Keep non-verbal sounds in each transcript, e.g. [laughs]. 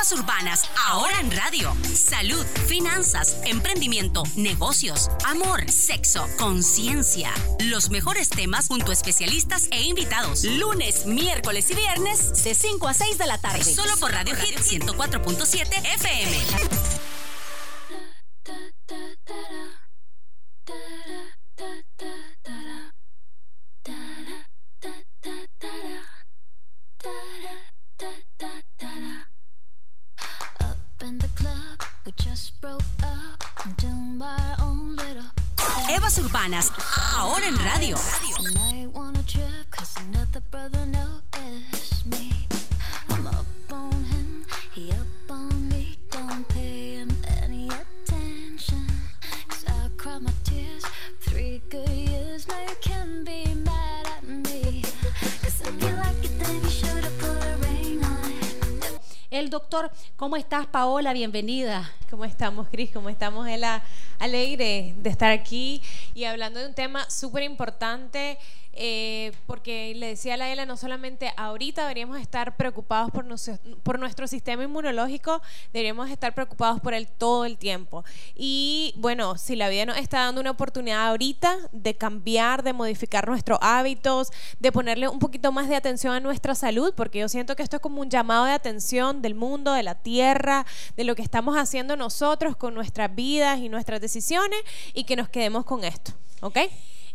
Urbanas, ahora en radio. Salud, finanzas, emprendimiento, negocios, amor, sexo, conciencia. Los mejores temas junto a especialistas e invitados. Lunes, miércoles y viernes de 5 a 6 de la tarde. Solo por Radio Hit 104.7 FM. El doctor, ¿cómo estás, Paola? Bienvenida. ¿Cómo estamos, Cris? ¿Cómo estamos, Ela? Alegre de estar aquí y hablando de un tema súper importante eh, porque le decía a la Ela, no solamente ahorita deberíamos estar preocupados por, por nuestro sistema inmunológico, deberíamos estar preocupados por él todo el tiempo. Y bueno, si la vida nos está dando una oportunidad ahorita de cambiar, de modificar nuestros hábitos, de ponerle un poquito más de atención a nuestra salud, porque yo siento que esto es como un llamado de atención del mundo, de la tierra, de lo que estamos haciendo nosotros con nuestras vidas y nuestras decisiones y que nos quedemos con esto. ¿Ok?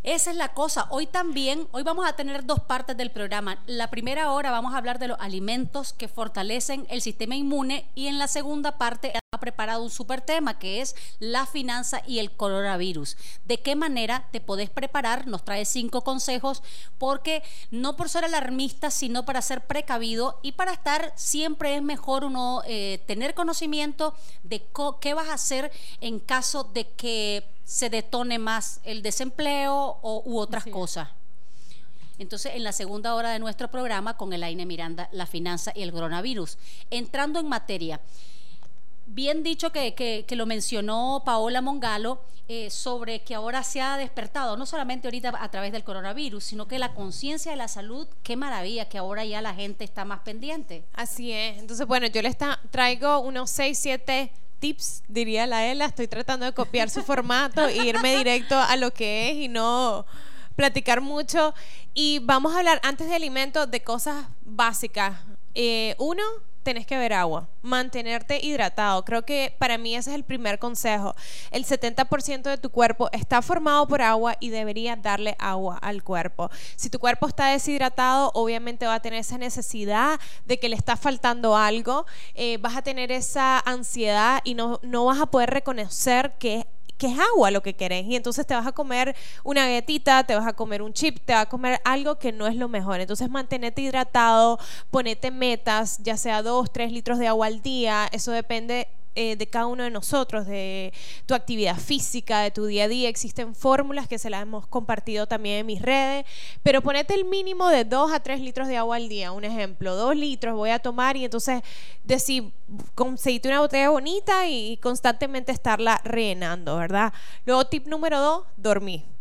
Esa es la cosa. Hoy también, hoy vamos a tener dos partes del programa. La primera hora vamos a hablar de los alimentos que fortalecen el sistema inmune y en la segunda parte ha preparado un super tema que es la finanza y el coronavirus. ¿De qué manera te podés preparar? Nos trae cinco consejos porque no por ser alarmista, sino para ser precavido y para estar siempre es mejor uno eh, tener conocimiento de qué vas a hacer en caso de que se detone más el desempleo o, u otras cosas. Entonces, en la segunda hora de nuestro programa, con Elaine Miranda, la finanza y el coronavirus. Entrando en materia, bien dicho que, lo mencionó Paola Mongalo, eh, sobre que ahora se ha despertado, no solamente ahorita a través del coronavirus, sino que la conciencia de la salud, qué maravilla que ahora ya la gente está más pendiente. Así es. Entonces, bueno, yo les traigo unos 6, 7 tips, diría la Ela. Estoy tratando de copiar su formato e irme directo a lo que es y no platicar mucho. Y vamos a hablar antes de alimentos de cosas básicas. Eh, uno, tenés que beber agua, mantenerte hidratado. Creo que para mí ese es el primer consejo. El 70% de tu cuerpo está formado por agua y debería darle agua al cuerpo. Si tu cuerpo está deshidratado, obviamente va a tener esa necesidad de que le está faltando algo, eh, vas a tener esa ansiedad y no, no vas a poder reconocer que que es agua lo que querés. Y entonces te vas a comer una galletita, te vas a comer un chip, te vas a comer algo que no es lo mejor. Entonces mantenete hidratado, ponete metas, ya sea dos, tres litros de agua al día. Eso depende eh, de cada uno de nosotros, de tu actividad física, de tu día a día. Existen fórmulas que se las hemos compartido también en mis redes, pero ponete el mínimo de 2 a 3 litros de agua al día. Un ejemplo, 2 litros voy a tomar y entonces decir, conseguirte una botella bonita y constantemente estarla rellenando, ¿verdad? Luego, tip número 2, dormir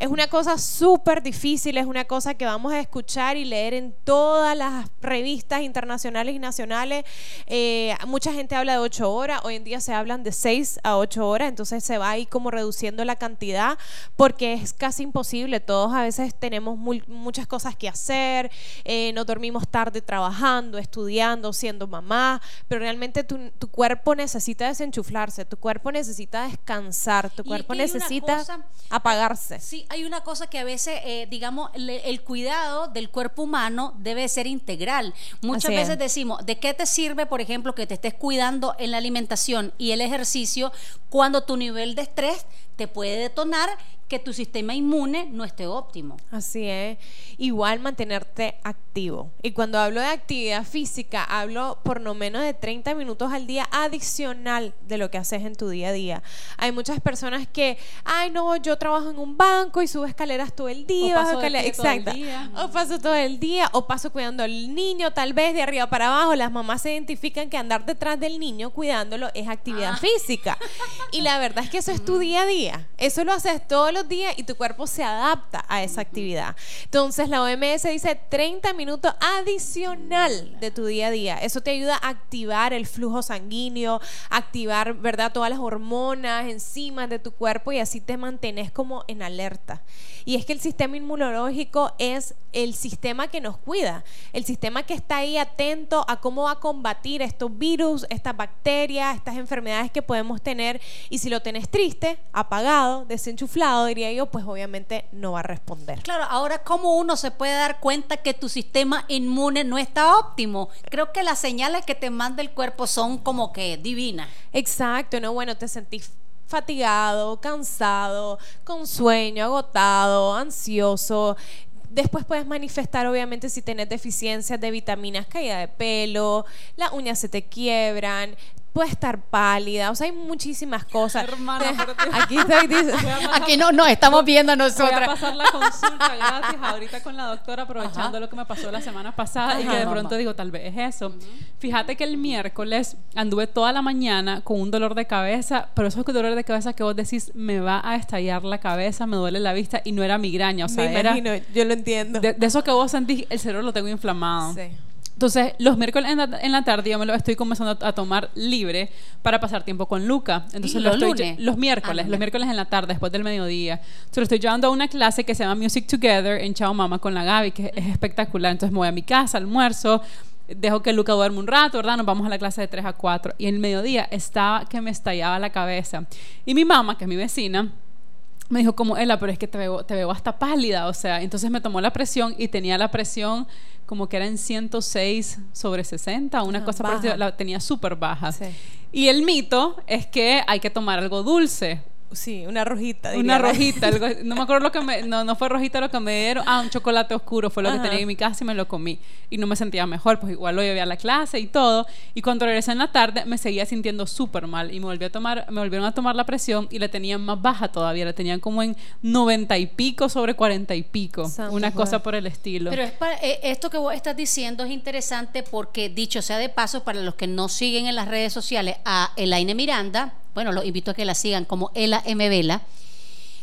es una cosa súper difícil, es una cosa que vamos a escuchar y leer en todas las revistas internacionales y nacionales. Eh, mucha gente habla de ocho horas, hoy en día se hablan de seis a ocho horas, entonces se va ahí como reduciendo la cantidad porque es casi imposible. Todos a veces tenemos muchas cosas que hacer, eh, nos dormimos tarde trabajando, estudiando, siendo mamá, pero realmente tu, cuerpo necesita desenchuflarse, tu cuerpo necesita descansar, tu cuerpo necesita apagarse. Sí, hay una cosa que a veces, eh, digamos, el cuidado del cuerpo humano debe ser integral. Muchas veces decimos, ¿de qué te sirve, por ejemplo, que te estés cuidando en la alimentación y el ejercicio cuando tu nivel de estrés te puede detonar que tu sistema inmune no esté óptimo. Así es. Igual mantenerte activo. Y cuando hablo de actividad física, hablo por no menos de 30 minutos al día adicional de lo que haces en tu día a día. Hay muchas personas que, ay, no, yo trabajo en un banco y subo escaleras todo el día. O paso Exacto. O paso todo el día, o paso cuidando al niño, tal vez de arriba para abajo. Las mamás se identifican que andar detrás del niño cuidándolo es actividad ah. física. Y la verdad es que eso es tu día a día. Eso lo haces todos los los días y tu cuerpo se adapta a esa actividad. Entonces la OMS dice 30 minutos adicional de tu día a día. Eso te ayuda a activar el flujo sanguíneo, activar, ¿verdad? Todas las hormonas, enzimas de tu cuerpo y así te mantienes como en alerta. Y es que el sistema inmunológico es el sistema que nos cuida, el sistema que está ahí atento a cómo va a combatir estos virus, estas bacterias, estas enfermedades que podemos tener. Y si lo tenés triste, apagado, desenchuflado, diría yo, pues obviamente no va a responder. Claro, ahora cómo uno se puede dar cuenta que tu sistema inmune no está óptimo. Creo que las señales que te manda el cuerpo son como que divinas. Exacto, no, bueno, te sentís fatigado, cansado, con sueño, agotado, ansioso. Después puedes manifestar, obviamente, si tienes deficiencias de vitaminas, caída de pelo, las uñas se te quiebran, puede estar pálida, o sea, hay muchísimas cosas. Hermana, [laughs] aquí [laughs] está, dice- Aquí no, no, estamos viendo Voy a nosotras. pasar la consulta gratis ahorita con la doctora, aprovechando lo que me pasó la semana pasada y que de pronto digo, tal vez es eso. Fíjate que el miércoles anduve toda la mañana con un dolor de cabeza, pero eso es que dolor de cabeza que vos decís, me va a estallar la cabeza, me duele la vista y no era migraña, o sea, me era imagino, yo lo entiendo. de, de eso que vos sentís, el cerebro lo tengo inflamado. Sí. Entonces, los miércoles en la, en la tarde yo me lo estoy comenzando a, a tomar libre para pasar tiempo con Luca. Entonces, ¿Y lo los estoy los miércoles, Ah, los miércoles en la tarde, después del mediodía. Entonces, lo estoy llevando a una clase que se llama Music Together en Chao Mama con la Gaby, que es espectacular. Entonces, me voy a mi casa, almuerzo, dejo que Luca duerme un rato, ¿verdad? Nos vamos a la clase de 3 a 4. Y en el mediodía estaba que me estallaba la cabeza. Y mi mamá, que es mi vecina, me dijo como, Ela, pero es que te veo, te veo hasta pálida, o sea, entonces me tomó la presión y tenía la presión como que era en 106 sobre 60, una Ah, cosa estilo, la tenía súper baja. Sí. Y el mito es que hay que tomar algo dulce, Sí, una rojita. una rojita, algo- no me acuerdo lo que me, no, no fue rojita lo que me dieron, ah, un chocolate oscuro fue lo que tenía en mi casa y me lo comí. Y no me sentía mejor, pues igual lo llevé a la clase y todo. Y cuando regresé en la tarde me seguía sintiendo súper mal y me volví a tomar, me volvieron a tomar la presión y la tenían más baja todavía, la tenían como en 90 y pico sobre 40 y pico, una cosa por el estilo. Pero es para- eh, esto que vos estás diciendo es interesante porque, dicho sea de paso, para los que no siguen en las redes sociales a Elaine Miranda, bueno, los invito a que la sigan como Ela M. Vela,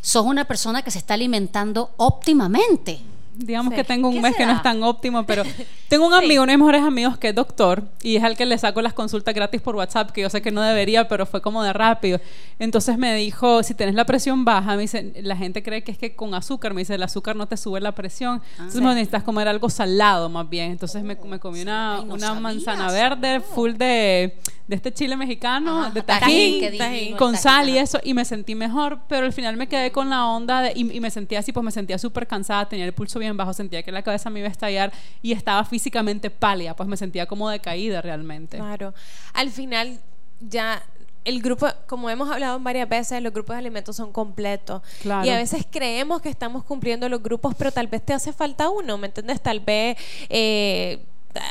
sos una persona que se está alimentando óptimamente. Digamos Sí. que tengo un ¿Qué mes que no será? es tan óptimo, pero [laughs] tengo un amigo, uno de mis mejores amigos que es doctor y es al que le saco las consultas gratis por WhatsApp, que yo sé que no debería, pero fue como de rápido. Entonces me dijo, si tenés la presión baja, me dice, la gente cree que es que con azúcar, me dice, el azúcar no te sube la presión, entonces me necesitas comer algo salado más bien. Entonces me, me comí una, Ay, no una sabía, manzana verde full de, de este chile mexicano, Ajá, de tajín, tajín, dijimos, con tajín, sal y eso, y me sentí mejor, pero al final me quedé con la onda de- y, y me sentía así, pues me sentía súper cansada, tenía el pulso bien bajo, sentía que la cabeza me iba a estallar y estaba físicamente pálida, pues me sentía como decaída realmente. Claro. Al final, ya el grupo, como hemos hablado varias veces, los grupos de alimentos son completos. Claro. Y a veces creemos que estamos cumpliendo los grupos, pero tal vez te hace falta uno, ¿me entiendes? Tal vez eh,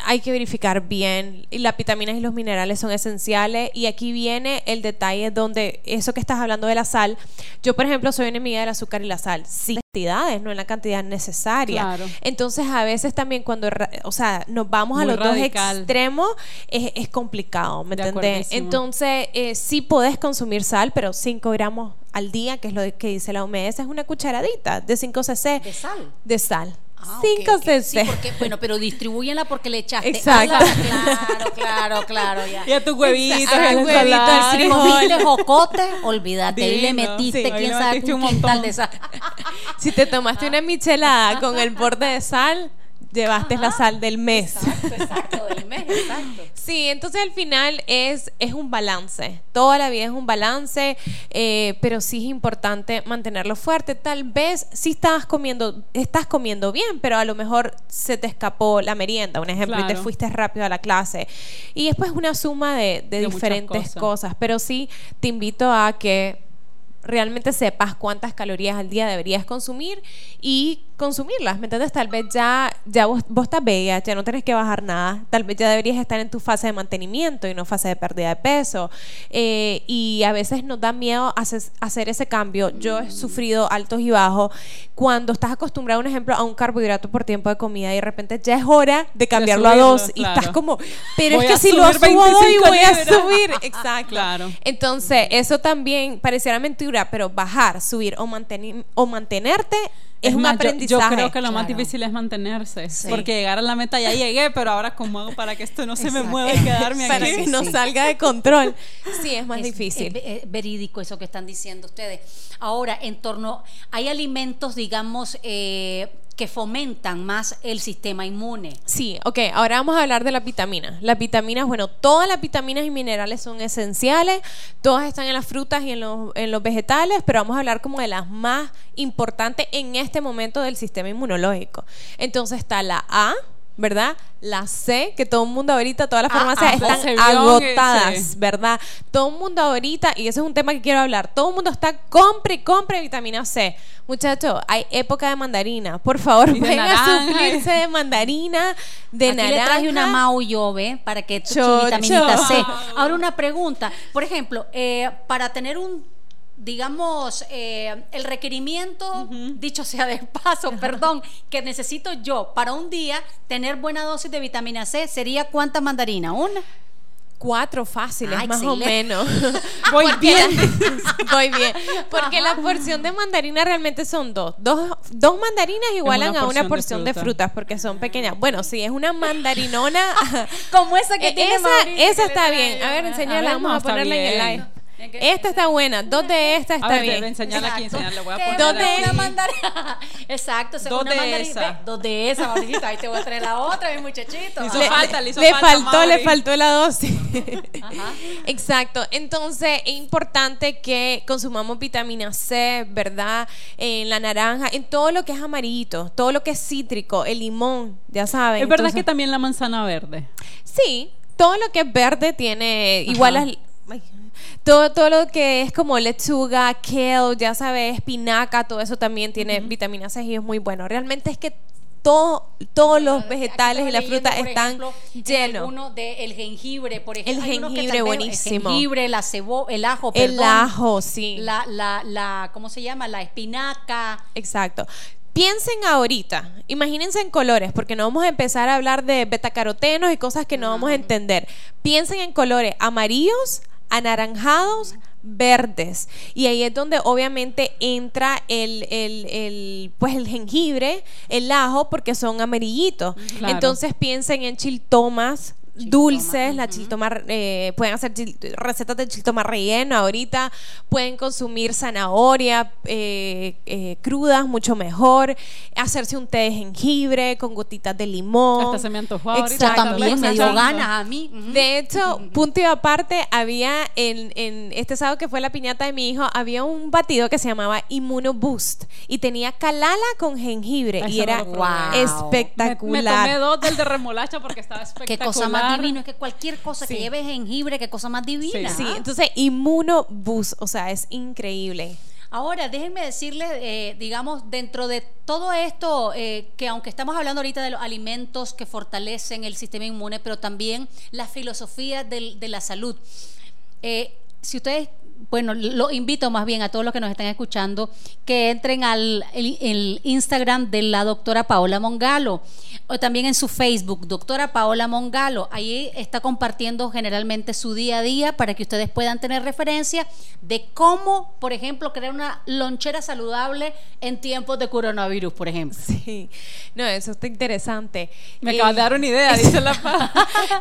hay que verificar bien. Y las vitaminas y los minerales son esenciales. Y aquí viene el detalle donde eso que estás hablando de la sal. Yo, por ejemplo, soy enemiga del azúcar y la sal. Sí, cantidades, no en la cantidad necesaria. Claro. Entonces, a veces también cuando, o sea, nos vamos a los dos extremos, es, es complicado, ¿me entendés? Entonces, eh, sí podés consumir sal, pero 5 gramos al día, que es lo que dice la OMS, es una cucharadita de 5 cc ¿De sal? de sal. Ah, 5 ok, ok. cc. Sí, porque, bueno, pero distribúyenla porque le echaste. Exacto. Ah, claro, claro, claro, ya. Y a tus huevitos, a la Al huevito, al ensalada. Si frijol. comiste jocote, olvídate, ahí le metiste, sí, quién sabe un un montón. de sal. [laughs] Si te tomaste una michelada con el borde de sal, llevaste la sal del mes. Exacto, exacto, del mes, exacto. [laughs] Sí, entonces al final es, es un balance. Toda la vida es un balance, eh, pero sí es importante mantenerlo fuerte. Tal vez sí estás comiendo, estás comiendo bien, pero a lo mejor se te escapó la merienda, un ejemplo, y te Claro. fuiste rápido a la clase. Y después una suma de, de De muchas diferentes cosas. cosas. Pero sí te invito a que realmente sepas cuántas calorías al día deberías consumir y consumirlas, ¿me entiendes? Tal vez ya, ya vos, vos estás bella, ya no tenés que bajar nada, tal vez ya deberías estar en tu fase de mantenimiento y no fase de pérdida de peso. Eh, y a veces nos da miedo hacer, hacer ese cambio. Yo he sufrido altos y bajos cuando estás acostumbrado, un ejemplo, a un carbohidrato por tiempo de comida y de repente ya es hora de cambiarlo a dos y estás como, pero Voy es que si lo subo hoy 25 voy a subir. [laughs] Exacto. Claro. Entonces, eso también pareciera mentira, pero bajar, subir o, manteni- o mantenerte es, un más, aprendizaje. Yo, creo que lo más difícil es mantenerse. Sí. Porque llegar a la meta ya llegué, pero ahora cómo hago para que esto no se me mueva y quedarme para aquí. que no salga de control. [laughs] Sí, es más Es- difícil. Es, ve- es verídico eso que están diciendo ustedes. Ahora, en torno, hay alimentos, digamos, eh, que fomentan más el sistema inmune. Sí, ok, ahora vamos a hablar de las vitaminas. Las vitaminas, bueno, todas las vitaminas y minerales son esenciales, todas están en las frutas y en los, en los vegetales, pero vamos a hablar como de las más importantes en este momento del sistema inmunológico. Entonces está la A, ¿verdad? La C, que todo el mundo ahorita, todas las Ah, farmacias ah, están agotadas, ese. ¿verdad? Todo el mundo ahorita, y ese es un tema que quiero hablar, todo el mundo está compre compre vitamina C. Muchachos, hay época de mandarina. Por favor, vayan a suplirse de mandarina, de Aquí naranja. le traje una Mau yo, ¿ve? Para que tu- vitaminita C. Ahora una pregunta. Por ejemplo, eh, para tener un, digamos, eh, el requerimiento, dicho sea de paso, perdón, que necesito yo para un día tener buena dosis de vitamina C, ¿sería cuánta mandarina? ¿Una? Cuatro fáciles, Ah, más o menos. [laughs] [laughs] Voy Porque bien. la- [laughs] voy bien. Porque la porción de mandarina realmente son dos. Dos, dos mandarinas igualan una a una porción de frutas porque son pequeñas. Bueno, si es una mandarinona. Como esa que eh, tiene esa, Mauricio, esa que le está bien. A ver, enséñala. A ver, Vamos no, a ponerla en el live. Esta está buena. Dos de esta está a ver, bien. enseñarla aquí, Exacto. enseñarla. Voy a poner una mandarina. [laughs] Exacto, Dos una de mandarina. esa. Dos de esa, Mauricita. Ahí te voy a traer la otra, mi muchachito. Le hizo Le, falta, le hizo le falta, faltó, le faltó la dosis. Ajá. [laughs] Exacto. Entonces, es importante que consumamos vitamina C, ¿verdad? En la naranja, en todo lo que es amarillito, todo lo que es cítrico, el limón, ya saben. Es verdad Entonces- que también la manzana verde. Sí, todo lo que es verde tiene igual las- ay, todo, todo lo que es como lechuga, kale, ya sabes, espinaca, todo eso también tiene vitamina C y es muy bueno. Realmente es que todo, todos los vegetales y las frutas están llenos. alguno de el jengibre, por ejemplo. El uno que jengibre, buenísimo. El jengibre, la cebo, el ajo, El perdón, ajo, sí. La, la, la, ¿cómo se llama? La espinaca. Exacto. Piensen ahorita, imagínense en colores, porque no vamos a empezar a hablar de betacarotenos y cosas que no vamos a entender. Piensen en colores amarillos, anaranjados, verdes. Y ahí es donde obviamente entra el, el, el, pues el jengibre, el ajo, porque son amarillitos. Claro. Entonces piensen en chiltomas dulces, la chiltoma, eh, pueden hacer chil- recetas de chiltoma relleno ahorita, pueden consumir zanahoria eh, eh, crudas, mucho mejor, hacerse un té de jengibre con gotitas de limón. Hasta se me antojó ahorita. Exacto. también me dio ganas a mí. De hecho, punto y aparte, había en, en este sábado que fue la piñata de mi hijo, había un batido que se llamaba Immuno Boost y tenía calala con jengibre Eso y era probé. Me, me espectacular. tomé dos del de remolacha porque estaba espectacular. Qué cosa más divina, es que cualquier cosa Sí. que lleve jengibre, qué cosa más divina. Sí, entonces Immuno Boost, o sea, es increíble. Ahora, déjenme decirles, eh, digamos, dentro de todo esto, eh, que aunque estamos hablando ahorita de los alimentos que fortalecen el sistema inmune, pero también la filosofía del- de la salud. Eh, si ustedes, bueno, lo invito más bien a todos los que nos están escuchando que entren al el- el Instagram de la doctora Paola Mongalo o también en su Facebook, doctora Paola Mongalo. Ahí está compartiendo generalmente su día a día para que ustedes puedan tener referencia de cómo, por ejemplo, crear una lonchera saludable en tiempos de coronavirus, por ejemplo. Sí, no, eso está interesante. Me Eh, acabas de dar una idea, [laughs] dice la pa.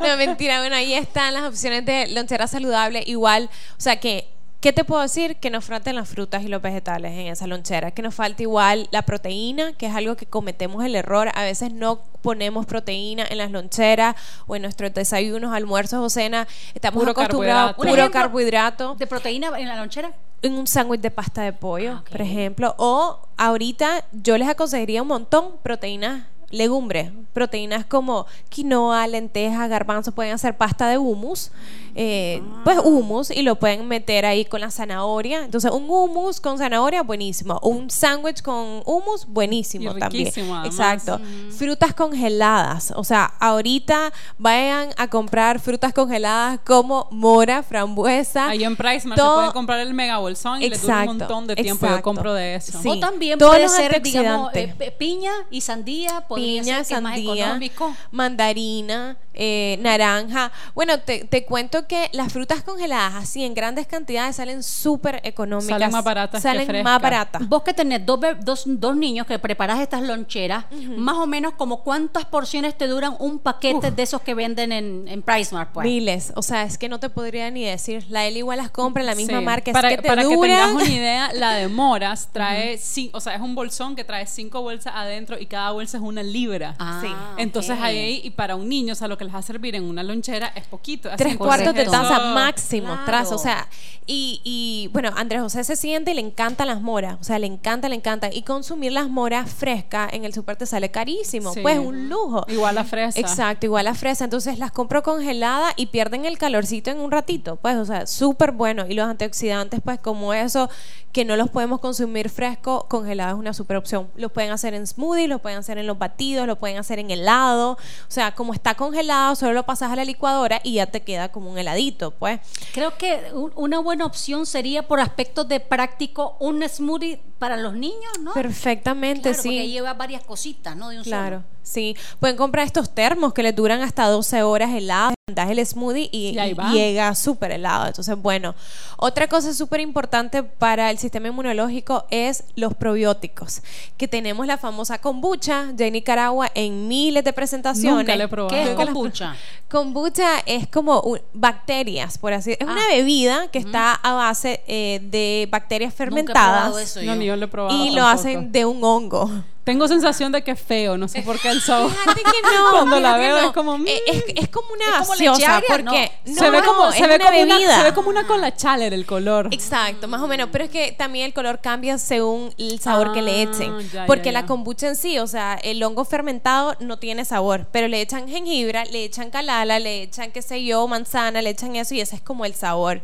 no, mentira, bueno, ahí están las opciones de lonchera saludable. Igual, o sea que, ¿qué te puedo decir? Que nos falten las frutas y los vegetales en esa lonchera. Que nos falta igual la proteína, que es algo que cometemos el error. A veces no ponemos proteína en las loncheras o en nuestros desayunos, almuerzos o cena. Estamos Puro acostumbrados a carbohidrato. Puro carbohidrato. ¿De proteína en la lonchera? en un sándwich de pasta de pollo, Ah, por ejemplo. O ahorita yo les aconsejaría un montón proteínas legumbres, proteínas como quinoa, lentejas, garbanzos, pueden hacer pasta de hummus, eh, pues hummus y lo pueden meter ahí con la zanahoria. Entonces un hummus con zanahoria buenísimo, un sándwich con hummus buenísimo Y también. además. Exacto. Frutas congeladas, o sea, ahorita vayan a comprar frutas congeladas como mora, frambuesa. Ahí en Price se pueden comprar el mega bolsón y les dura un Exacto, montón de tiempo. Yo exacto. compro de eso. Sí. O también todos puede ser, digamos, eh, piña y sandía, podría piña, ser que es más sandía, económico. mandarina, eh, naranja. Bueno, te, te cuento que las frutas congeladas así en grandes cantidades salen súper económicas. Salen más baratas que Salen frescas. más baratas. Vos que tenés dos, dos, dos niños que preparás estas loncheras, más o menos como cuántas porciones te duran un paquete de esos que venden en, en PriceMart, pues. Miles, o sea, es que no te podría ni decir. La Eli igual las compra en la misma Sí. marca. Para, es que te para que dura. tengas una idea, la de moras [laughs] trae, o sea, es un bolsón que trae cinco bolsas adentro y cada bolsa es una libra. Ah, Sí. Entonces ahí, y para un niño, o sea, lo que les va a servir en una lonchera es poquito. Así, Tres cuartos de taza máximo, Claro. trazo, o sea, y, y bueno, Andrés José se siente y le encantan las moras, o sea, le encanta, le encanta, y consumir las moras frescas en el súper te sale carísimo, Sí. pues un lujo. Igual la fresa. Exacto, igual la fresa, entonces las compro congeladas y pierden el calorcito en un ratito, pues, o sea, súper bueno, y los antioxidantes, pues, como eso, que no los podemos consumir fresco, congelado es una super opción. Los pueden hacer en smoothie, los pueden hacer en los batidos, lo pueden hacer en helado, o sea, como está congelado, solo lo pasas a la licuadora y ya te queda como un heladito, pues. Creo que un- una buena opción sería por aspectos de práctico un smoothie para los niños, ¿no? Perfectamente, Claro, porque sí. lleva varias cositas, ¿no? De un Claro, solo. sí. Pueden comprar estos termos que les duran hasta 12 horas helados. Das el smoothie y, llega súper helado. Entonces, bueno, otra cosa súper importante para el sistema inmunológico es los probióticos. Que tenemos la famosa kombucha de Nicaragua en miles de presentaciones. Nunca la he probado. ¿Qué es Nunca kombucha? Kombucha es como un- bacterias, por así Es una Ah. bebida que está a base eh, de bacterias Nunca he fermentadas. probado eso No, yo. ni yo lo he probado. y lo hacen de un hongo. Tengo sensación de que es feo, no sé por qué el sabor. Fíjate que [laughs] no. Cuando la veo no. es como. mm, Eh, es, es como una Es como leche gaseosa agria, porque no. se ve no, como, es se ve una como bebida. una, se ve como una cola chaler el color. Exacto, más o menos, pero es que también el color cambia según el sabor que le Ah, echen, ya, porque ya, la kombucha en sí, o sea, el hongo fermentado no tiene sabor, pero le echan jengibre, le echan calala, le echan qué sé yo, manzana, le echan eso y ese es como el sabor.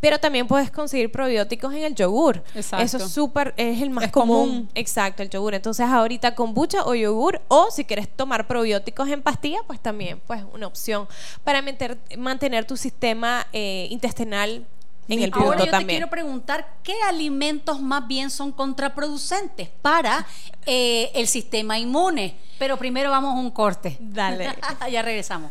Pero también puedes conseguir probióticos en el yogur. Exacto. Eso es súper, es el más Es común. común. Exacto, el yogur. Entonces ahorita kombucha o yogur, o si quieres tomar probióticos en pastilla, pues también, pues una opción para meter- mantener tu sistema eh, intestinal en el Ahora yo te también. quiero preguntar qué alimentos más bien son contraproducentes para eh, el sistema inmune. Pero primero vamos a un corte. Dale. [laughs] ya regresamos.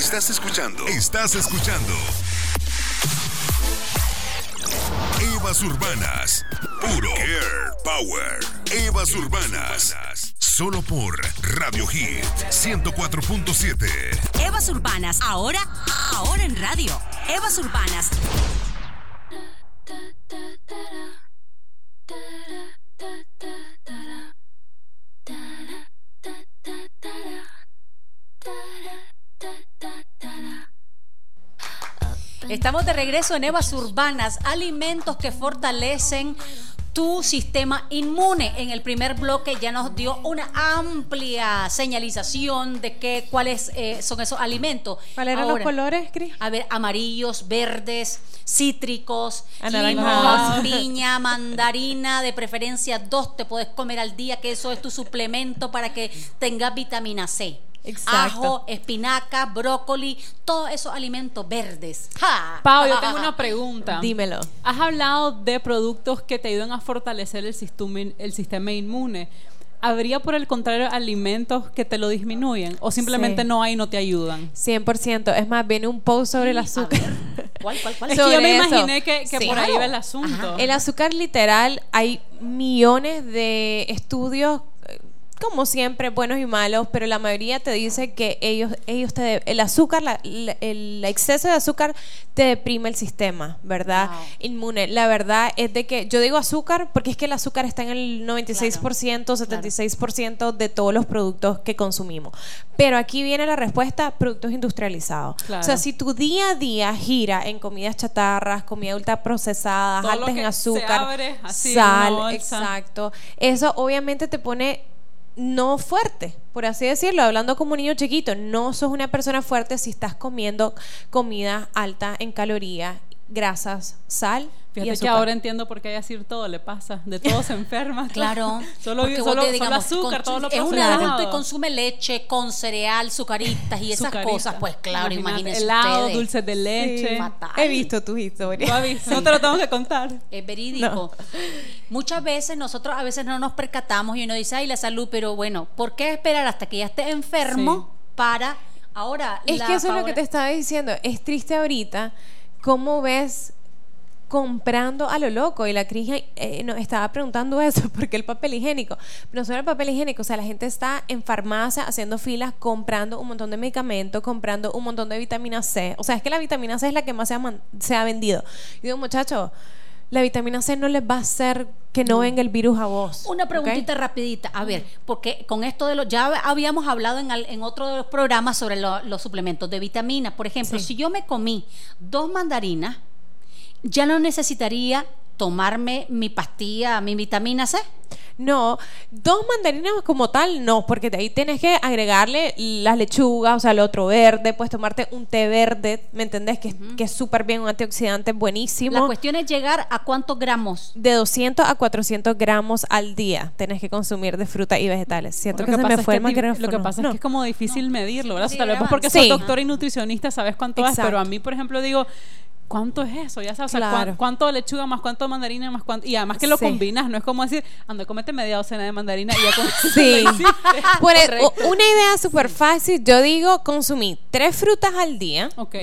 Estás escuchando. Estás escuchando. Evas Urbanas. Puro Air Power. Evas Urbanas. Solo por Radio Hit 104.7. Evas Urbanas, ahora, ahora en radio. Evas Urbanas. Estamos de regreso en Evas Urbanas, alimentos que fortalecen tu sistema inmune. En el primer bloque ya nos dio una amplia señalización de qué, cuáles eh, son esos alimentos. ¿Cuáles eran los colores, Cris? A ver, amarillos, verdes, cítricos, limón, piña, mandarina, de preferencia dos te puedes comer al día, que eso es tu suplemento para que tengas vitamina C. Exacto. Ajo, espinaca, brócoli, todos esos alimentos verdes. ¡Ja! Pau, yo tengo una pregunta. Dímelo. Has hablado de productos que te ayudan a fortalecer el sistema, el sistema inmune. ¿Habría por el contrario alimentos que te lo disminuyen? ¿O simplemente Sí. no hay y no te ayudan? 100%. Es más, viene un post sobre el azúcar. ¿Cuál, cuál, cuál? Es que yo me eso. imaginé que, que Sí. por ahí va el asunto. El azúcar literal, hay millones de estudios, como siempre, buenos y malos, pero la mayoría te dice que ellos, ellos te, el azúcar, la- la- el exceso de azúcar te deprime el sistema, ¿verdad? Wow. Inmune. La verdad es de que yo digo azúcar porque es que el azúcar está en el 96%, 76% de todos los productos que consumimos. Pero aquí viene la respuesta, productos industrializados. Claro. O sea, si tu día a día gira en comidas chatarras, comida ultraprocesada, altas en azúcar, abre así sal, exacto. Eso obviamente te pone no fuerte, por así decirlo, hablando como un niño chiquito, no sos una persona fuerte si estás comiendo comida alta en calorías, grasas, sal y Fíjate que azúcar. ahora entiendo por qué a Yacir todo le pasa. De [laughs] todo se enferma. Claro. [laughs] solo, solo, te solo digamos, azúcar, consu- todo lo Es un adulto y consume leche con cereal, sucaritas y esas cosas. Pues claro, imagínense helado, ustedes. dulces de leche. Fatal. He visto tus historias. ¿Lo has visto? No te lo tengo que contar. Es verídico. Muchas veces nosotros a veces no nos percatamos y uno dice, ay, la salud, pero bueno, ¿por qué esperar hasta que ya esté enfermo Sí. para ahora? Es la que eso es lo que te estaba diciendo. Es triste ahorita cómo ves comprando a lo loco y la Cris eh, nos estaba preguntando [laughs] eso porque el papel higiénico no solo el papel higiénico o sea la gente está en farmacia haciendo filas comprando un montón de medicamentos comprando un montón de vitamina C. O sea es que la vitamina C es la que más se ha, se ha vendido. Y digo muchachos la vitamina C no les va a hacer que no venga el virus a vos Una preguntita rapidita, a ver, porque con esto de los, ya habíamos hablado en, al- en otro de los programas sobre lo- los suplementos de vitaminas. Por ejemplo, Sí. si yo me comí dos mandarinas, ya no necesitaría tomarme mi pastilla, mi vitamina C. No, dos mandarinas como tal, no, porque de ahí tienes que agregarle las lechugas, o sea, el otro verde, puedes tomarte un té verde, ¿me entendés? Que, que es súper bien, un antioxidante buenísimo. La cuestión es llegar a cuántos gramos. de 200 a 400 gramos al día tenés que consumir de fruta y vegetales. Siento Lo que, que, se me es fue que el. Lo que pasa No. es que es como difícil medirlo, ¿verdad? Sí, tal vez porque Sí. sos doctor y nutricionista, sabes cuánto es, pero a mí, por ejemplo, digo, ¿cuánto es eso? Ya sabes, o sea, Claro. cuán- cuánto lechuga más cuánto mandarina más cuánto. Y además que lo Sí. combinas, no es como decir, anda, comete media docena de mandarina y ya con Sí. [laughs] Por e- una idea súper fácil, yo digo consumir tres frutas al día. Ok.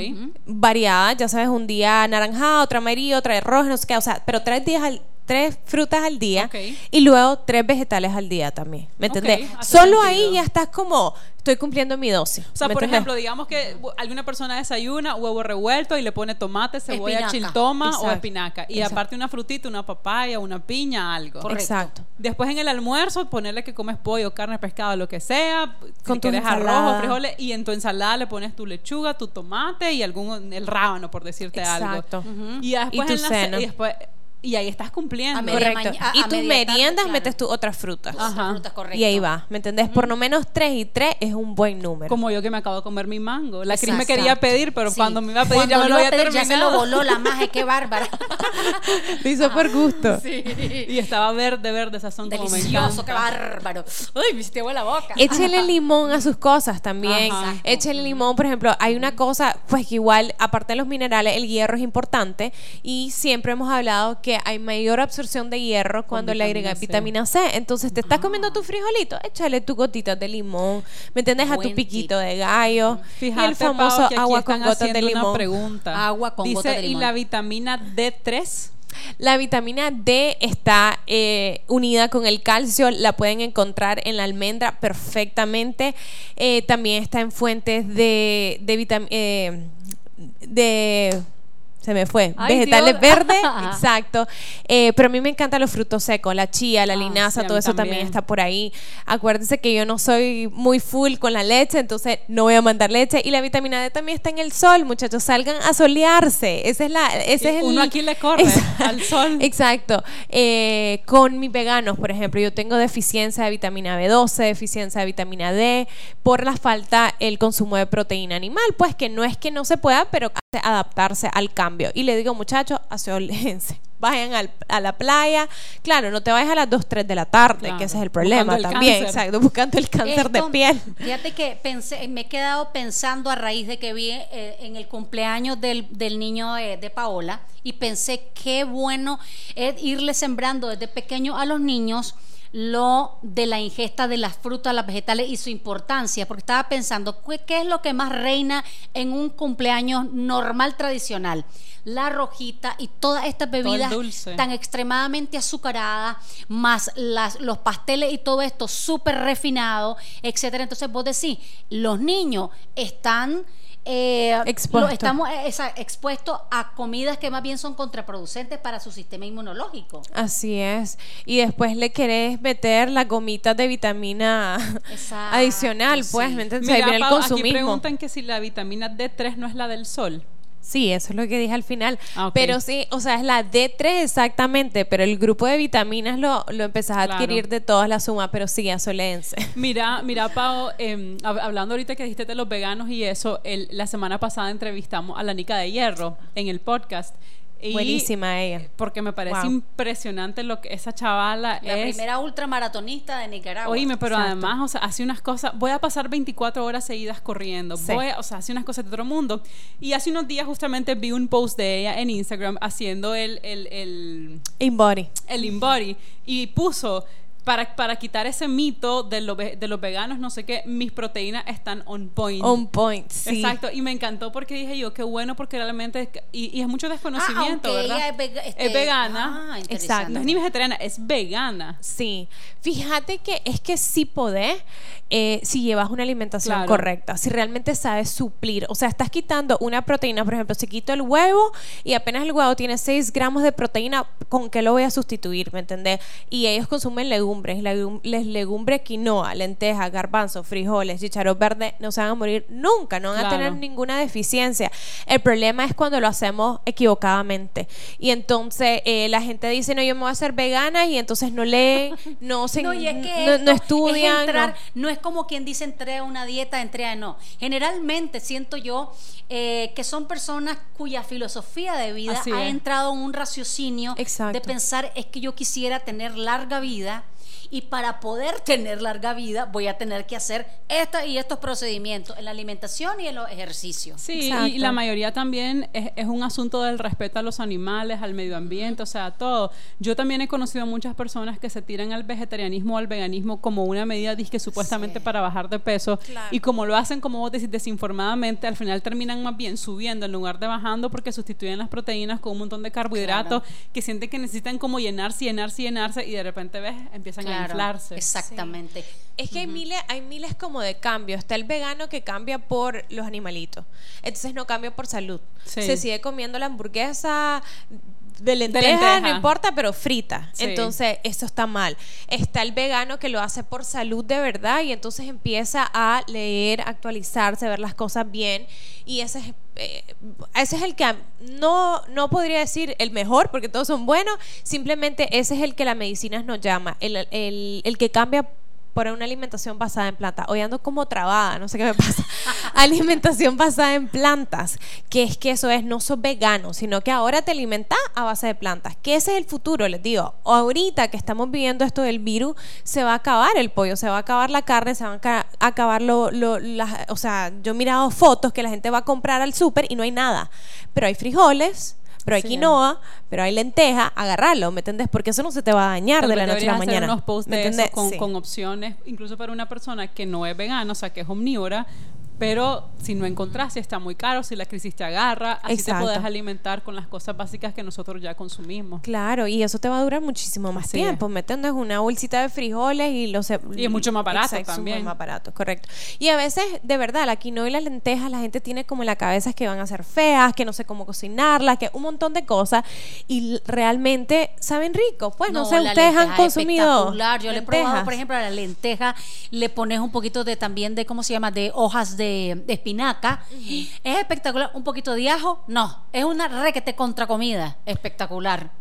variadas, ya sabes, un día anaranjada, otra amarilla, otra de roja, no sé qué, o sea, pero tres días al tres frutas al día y luego tres vegetales al día también, ¿me entendés? Solo sentido. ahí ya estás como estoy cumpliendo mi dosis. O sea, ¿me por entendés? ejemplo, digamos que alguna persona desayuna huevo revuelto y le pone tomate, cebolla, Espinaca. chiltoma o Exacto. espinaca. Y Exacto. aparte una frutita, una papaya, una piña, algo. Correcto. Exacto. Después en el almuerzo ponerle que comes pollo, carne, pescado, lo que sea. Con si tu quieres arroz o frijoles. Y en tu ensalada le pones tu lechuga, tu tomate y algún el rábano, por decirte Exacto. algo. Y después Y tu en la ce- cena. y después y ahí estás cumpliendo. A media Correcto. maña- a- y a tus media tarde, meriendas claro. metes tú otras frutas. Ajá. Frutas, correcto. Y ahí va, ¿me entendés? Por lo menos tres y tres es un buen número. Como yo que me acabo de comer mi mango. La Cris me quería pedir, pero Sí. cuando me iba a pedir Cuando ya me lo había pedir, Ya se lo terminado. voló la magia, qué bárbara. [laughs] Lo hizo por gusto. Y estaba verde, verde, sazón como me Delicioso, qué encanta. bárbaro. Uy, me hiciste la boca. Échele [laughs] limón a sus cosas también. Échele limón, por ejemplo, hay una cosa, pues que igual, aparte de los minerales, el hierro es importante y siempre hemos hablado que hay mayor absorción de hierro cuando le agregas vitamina C. Entonces, te estás comiendo tu frijolito, échale tu gotita de limón, ¿me entiendes? A tu piquito de gallo. Fíjate, y el famoso Pau, que aquí agua están con gotas de una limón. pregunta. Agua con Dice, gotas de ¿y limón. la vitamina D3? La vitamina D está eh, unida con el calcio, la pueden encontrar en la almendra perfectamente. Eh, también está en fuentes de, de vitamina. de se me fue. Ay, Vegetales verdes, [laughs] exacto. Eh, pero a mí me encantan los frutos secos, la chía, la Ah, linaza, sí, todo eso también. también. está por ahí. Acuérdense que yo no soy muy full con la leche, entonces no voy a mandar leche. Y la vitamina D también está en el sol, muchachos. Salgan a solearse. Ese es la, ese es el, Uno aquí le corre Exacto. al [laughs] sol. Exacto. Eh, con mis veganos, por ejemplo, yo tengo deficiencia de vitamina B12, deficiencia de vitamina D, por la falta el consumo de proteína animal, pues que no es que no se pueda, pero adaptarse al cambio. Y le digo, muchachos, aseolense. Vayan al- a la playa. Claro, no te vayas a las 2, 3 de la tarde, Claro, que ese es el problema el también. cáncer. Exacto, buscando el cáncer de piel. Fíjate que pensé, me he quedado pensando a raíz de que vi eh, en el cumpleaños del, del niño de, de Paola y pensé qué bueno es irle sembrando desde pequeño a los niños lo de la ingesta de las frutas, las vegetales y su importancia, porque estaba pensando, ¿qué, qué es lo que más reina en un cumpleaños normal tradicional? La rojita y todas estas el bebidas dulce. tan extremadamente azucaradas, más las, los pasteles y todo esto súper refinado, etcétera. Entonces vos decís, los niños están eh, lo- estamos eh, expuestos a comidas que más bien son contraproducentes para su sistema inmunológico. Así es. Y después le querés meter las gomitas de vitamina Exacto, adicional, pues, sí. ¿me entiendes? Ahí Mira, viene el Pau, aquí consumismo. preguntan que si la vitamina D3 no es la del sol. Sí, eso es lo que dije al final. Ah. Pero sí, o sea, es la D3 exactamente, pero el grupo de vitaminas lo, lo empezás a Claro. adquirir de todas las sumas, pero sí, asoléense. [laughs] Mira, mira, Pau, em, hab- hablando ahorita que dijiste de los veganos y eso, el- la semana pasada entrevistamos a la Nica de Hierro en el podcast. Y- Buenísima ella. Porque me parece Wow. impresionante lo que esa chavala La es. primera ultramaratonista de Nicaragua. Oíme, pero Exacto. además, o sea, hace unas cosas. Voy a pasar 24 horas seguidas corriendo. Sí. Voy a- o sea, hace unas cosas de otro mundo. Y hace unos días justamente vi un post de ella en Instagram haciendo el, el, el, InBody. el InBody y puso para, para quitar ese mito de, lo de los veganos, no sé qué, mis proteínas están on point. On point, sí. Exacto, y me encantó porque dije yo, qué bueno, porque realmente, es y, y es mucho Ah, desconocimiento, aunque ¿verdad? ella es, vega- este, Es vegana. Ah, Exacto. No es ni vegetariana, es vegana. Sí, fíjate que es que sí podés eh, si llevas una alimentación Claro. correcta, si realmente sabes suplir, o sea, estás quitando una proteína, por ejemplo, si quito el huevo y apenas el huevo tiene 6 gramos de proteína, ¿con qué lo voy a sustituir? ¿Me entendés? Y ellos consumen legumbres, legum- les legumbre quinoa, lentejas, garbanzos, frijoles, chícharos verdes, no se van a morir nunca, no van a tener ninguna deficiencia. El problema es cuando lo hacemos equivocadamente. Y entonces eh, la gente dice, no, yo me voy a hacer vegana y entonces no leen, [laughs] no, se, No, y es que no, no estudian. es entrar- no. no. es como quien dice entré a una dieta, entré a no. Generalmente siento yo eh, que son personas cuya filosofía de vida Así ha es. entrado en un raciocinio Exacto. de pensar es que yo quisiera tener larga vida y para poder tener larga vida voy a tener que hacer esta y estos procedimientos en la alimentación y en los ejercicios. Sí, y- y, Exacto. la mayoría también es, es un asunto del respeto a los animales, al medio ambiente, o sea, todo. Yo también he conocido a muchas personas que se tiran al vegetarianismo o al veganismo como una medida disque supuestamente Sí. para bajar de peso Claro. y como lo hacen como vos decís desinformadamente, al final terminan más bien subiendo en lugar de bajando porque sustituyen las proteínas con un montón de carbohidratos que sienten que necesitan como llenarse, llenarse, llenarse y de repente ves empiezan a Claro, inflarse. exactamente. Es que hay miles, hay miles como de cambios. Está el vegano que cambia por los animalitos. Entonces no cambia por salud. Sí. Se sigue comiendo la hamburguesa de lenteja, lenteja. no importa, pero frita. Sí. Entonces, eso está mal. Está el vegano que lo hace por salud de verdad y entonces empieza a leer, actualizarse, ver las cosas bien. Y ese es, eh, ese es el que no, no podría decir el mejor, porque todos son buenos. Simplemente ese es el que la medicina nos llama. El, el, el que cambia por una alimentación basada en plantas. Hoy ando como trabada, no sé qué me pasa. [laughs] alimentación basada en plantas, que es que eso es, no sos vegano, sino que ahora te alimentas a base de plantas. Que ese es el futuro, les digo. Ahorita que estamos viviendo esto del virus, se va a acabar el pollo, se va a acabar la carne, se van a ca- acabar lo, lo- las- o sea, yo he mirado fotos que la gente va a comprar al súper y no hay nada. Pero hay frijoles. Pero hay Sí. quinoa, pero hay lenteja, agarrarlo, ¿me entendés? Porque eso no se te va a dañar Tal de la noche a la hacer mañana. unos posts ¿me de eso con, Sí. con opciones, incluso para una persona que no es vegana, o sea, que es omnívora, pero si no encontrás, si está muy caro, si la crisis te agarra, así Exacto. te puedes alimentar con las cosas básicas que nosotros ya consumimos. Claro, y eso te va a durar muchísimo más Así tiempo. ¿Me entiendes? Una bolsita de frijoles y los... Y es mucho más barato Exacto, también. más barato, correcto. Y a veces, de verdad, la quinoa y las lentejas, la gente tiene como en la cabeza que van a ser feas, que no sé cómo cocinarlas, que un montón de cosas. Y realmente saben rico. Pues no, sé, la ustedes han es consumido espectacular. Yo le he probado, lentejas? por ejemplo, a la lenteja, le pones un poquito de también de, ¿cómo se llama? De hojas de, de espinaca. Es espectacular. Un poquito de ajo, no. Es una requete contra comida. Espectacular.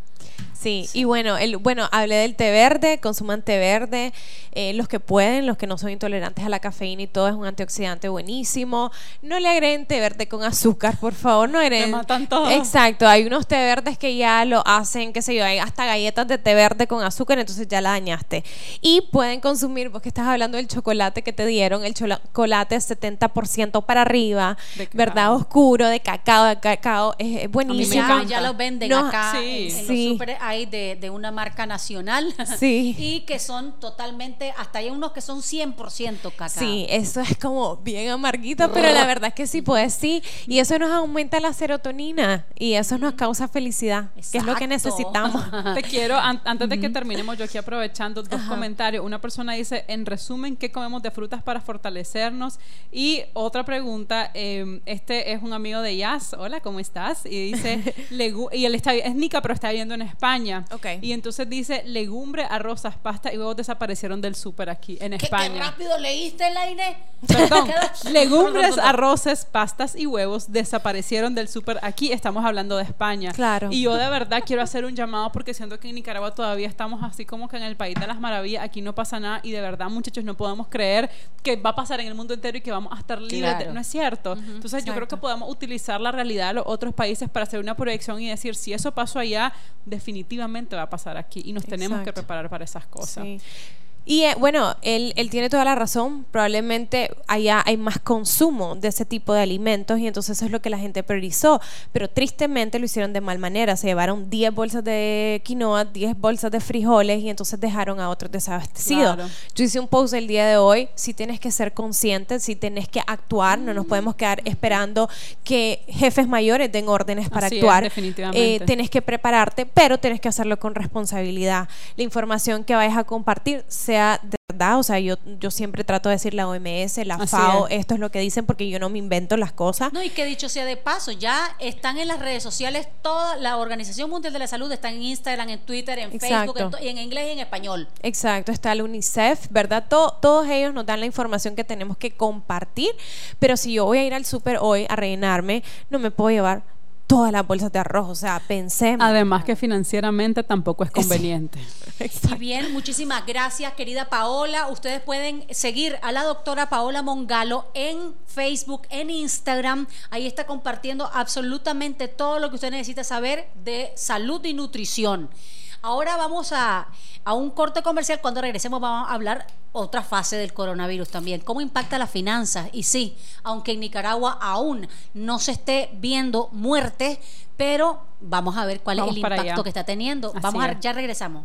Sí, y bueno, el, bueno, hablé del té verde, consuman té verde, eh, los que pueden, los que no son intolerantes a la cafeína y todo, es un antioxidante buenísimo. No le agreguen té verde con azúcar, por favor, no agreguen. matan todo. Exacto, hay unos té verdes que ya lo hacen, qué sé yo, hay hasta galletas de té verde con azúcar, entonces ya la dañaste. Y pueden consumir, vos que estás hablando del chocolate que te dieron, el chocolate 70% para arriba. ¿verdad? Oscuro, de cacao, de cacao, es, buenísimo. me ya, encanta. ya los venden No, acá sí. en, en Sí. los. Hay de, de una marca nacional. [laughs] Sí. y que son totalmente, hasta hay unos que son 100% cacao. Sí, eso es como bien amarguito, pero la verdad es que sí, pues sí. Y eso nos aumenta la serotonina y eso nos causa felicidad, que es lo que Exacto. necesitamos. [laughs] Te quiero, an- antes de que terminemos, yo aquí aprovechando dos comentarios. Una persona dice, en resumen, ¿qué comemos de frutas para fortalecernos? Y otra pregunta, eh, este es un amigo de Jazz, hola, ¿cómo estás? Y dice, [laughs] legu- y él está, es Nica, pero está viviendo en España. Ok. Y entonces dice, legumbre, arrozas, pasta y huevos desaparecieron del súper aquí en ¿Qué, qué España. rápido leíste, Laine? [laughs] Perdón, [laughs] Queda- legumbres, [laughs] arroces, pastas y huevos desaparecieron del súper. Aquí estamos hablando de España. Claro. Y yo de verdad quiero hacer un llamado porque siento que en Nicaragua todavía estamos así como que en el país de las maravillas. Aquí no pasa nada y de verdad, muchachos, no podemos creer que va a pasar en el mundo entero y que vamos a estar libres. Claro. no es cierto. Entonces yo creo que podemos utilizar la realidad de los otros países para hacer una proyección y decir, si eso pasó allá, definitivamente va a pasar aquí. Y nos tenemos que preparar para esas cosas. Sí. Y eh, bueno, él, él tiene toda la razón. Probablemente allá hay más consumo de ese tipo de alimentos y entonces eso es lo que la gente priorizó. Pero tristemente lo hicieron de mal manera. Se llevaron 10 bolsas de quinoa, 10 bolsas de frijoles y entonces dejaron a otros desabastecidos. Claro. Yo hice un post el día de hoy. Si tienes que ser consciente, si tienes que actuar, no nos podemos quedar esperando que jefes mayores den órdenes para Así es, actuar. definitivamente. Eh, tienes que prepararte, pero tienes que hacerlo con responsabilidad. La información que vayas a compartir sea de verdad, o sea, yo, yo siempre trato de decir la OMS, la Así FAO, es. esto es lo que dicen porque yo no me invento las cosas. No, y que dicho sea de paso, ya están en las redes sociales, toda la Organización Mundial de la Salud está en Instagram, en Twitter, en Exacto. Facebook, en, en inglés y en español. Exacto, está el UNICEF, ¿verdad? To- todos ellos nos dan la información que tenemos que compartir, pero si yo voy a ir al súper hoy a rellenarme, no me puedo llevar todas las bolsas de arroz, o sea, pensemos. Además que financieramente tampoco es conveniente. [laughs] Y bien, muchísimas gracias, querida Paola. Ustedes pueden seguir a la doctora Paola Mongalo en Facebook, en Instagram. Ahí está compartiendo absolutamente todo lo que usted necesita saber de salud y nutrición. Ahora vamos a, a un corte comercial. Cuando regresemos vamos a hablar otra fase del coronavirus también. ¿Cómo impacta las finanzas? Y sí, aunque en Nicaragua aún no se esté viendo muerte, pero vamos a ver cuál Vamos es el impacto allá. que está teniendo. Así Vamos a, ya regresamos.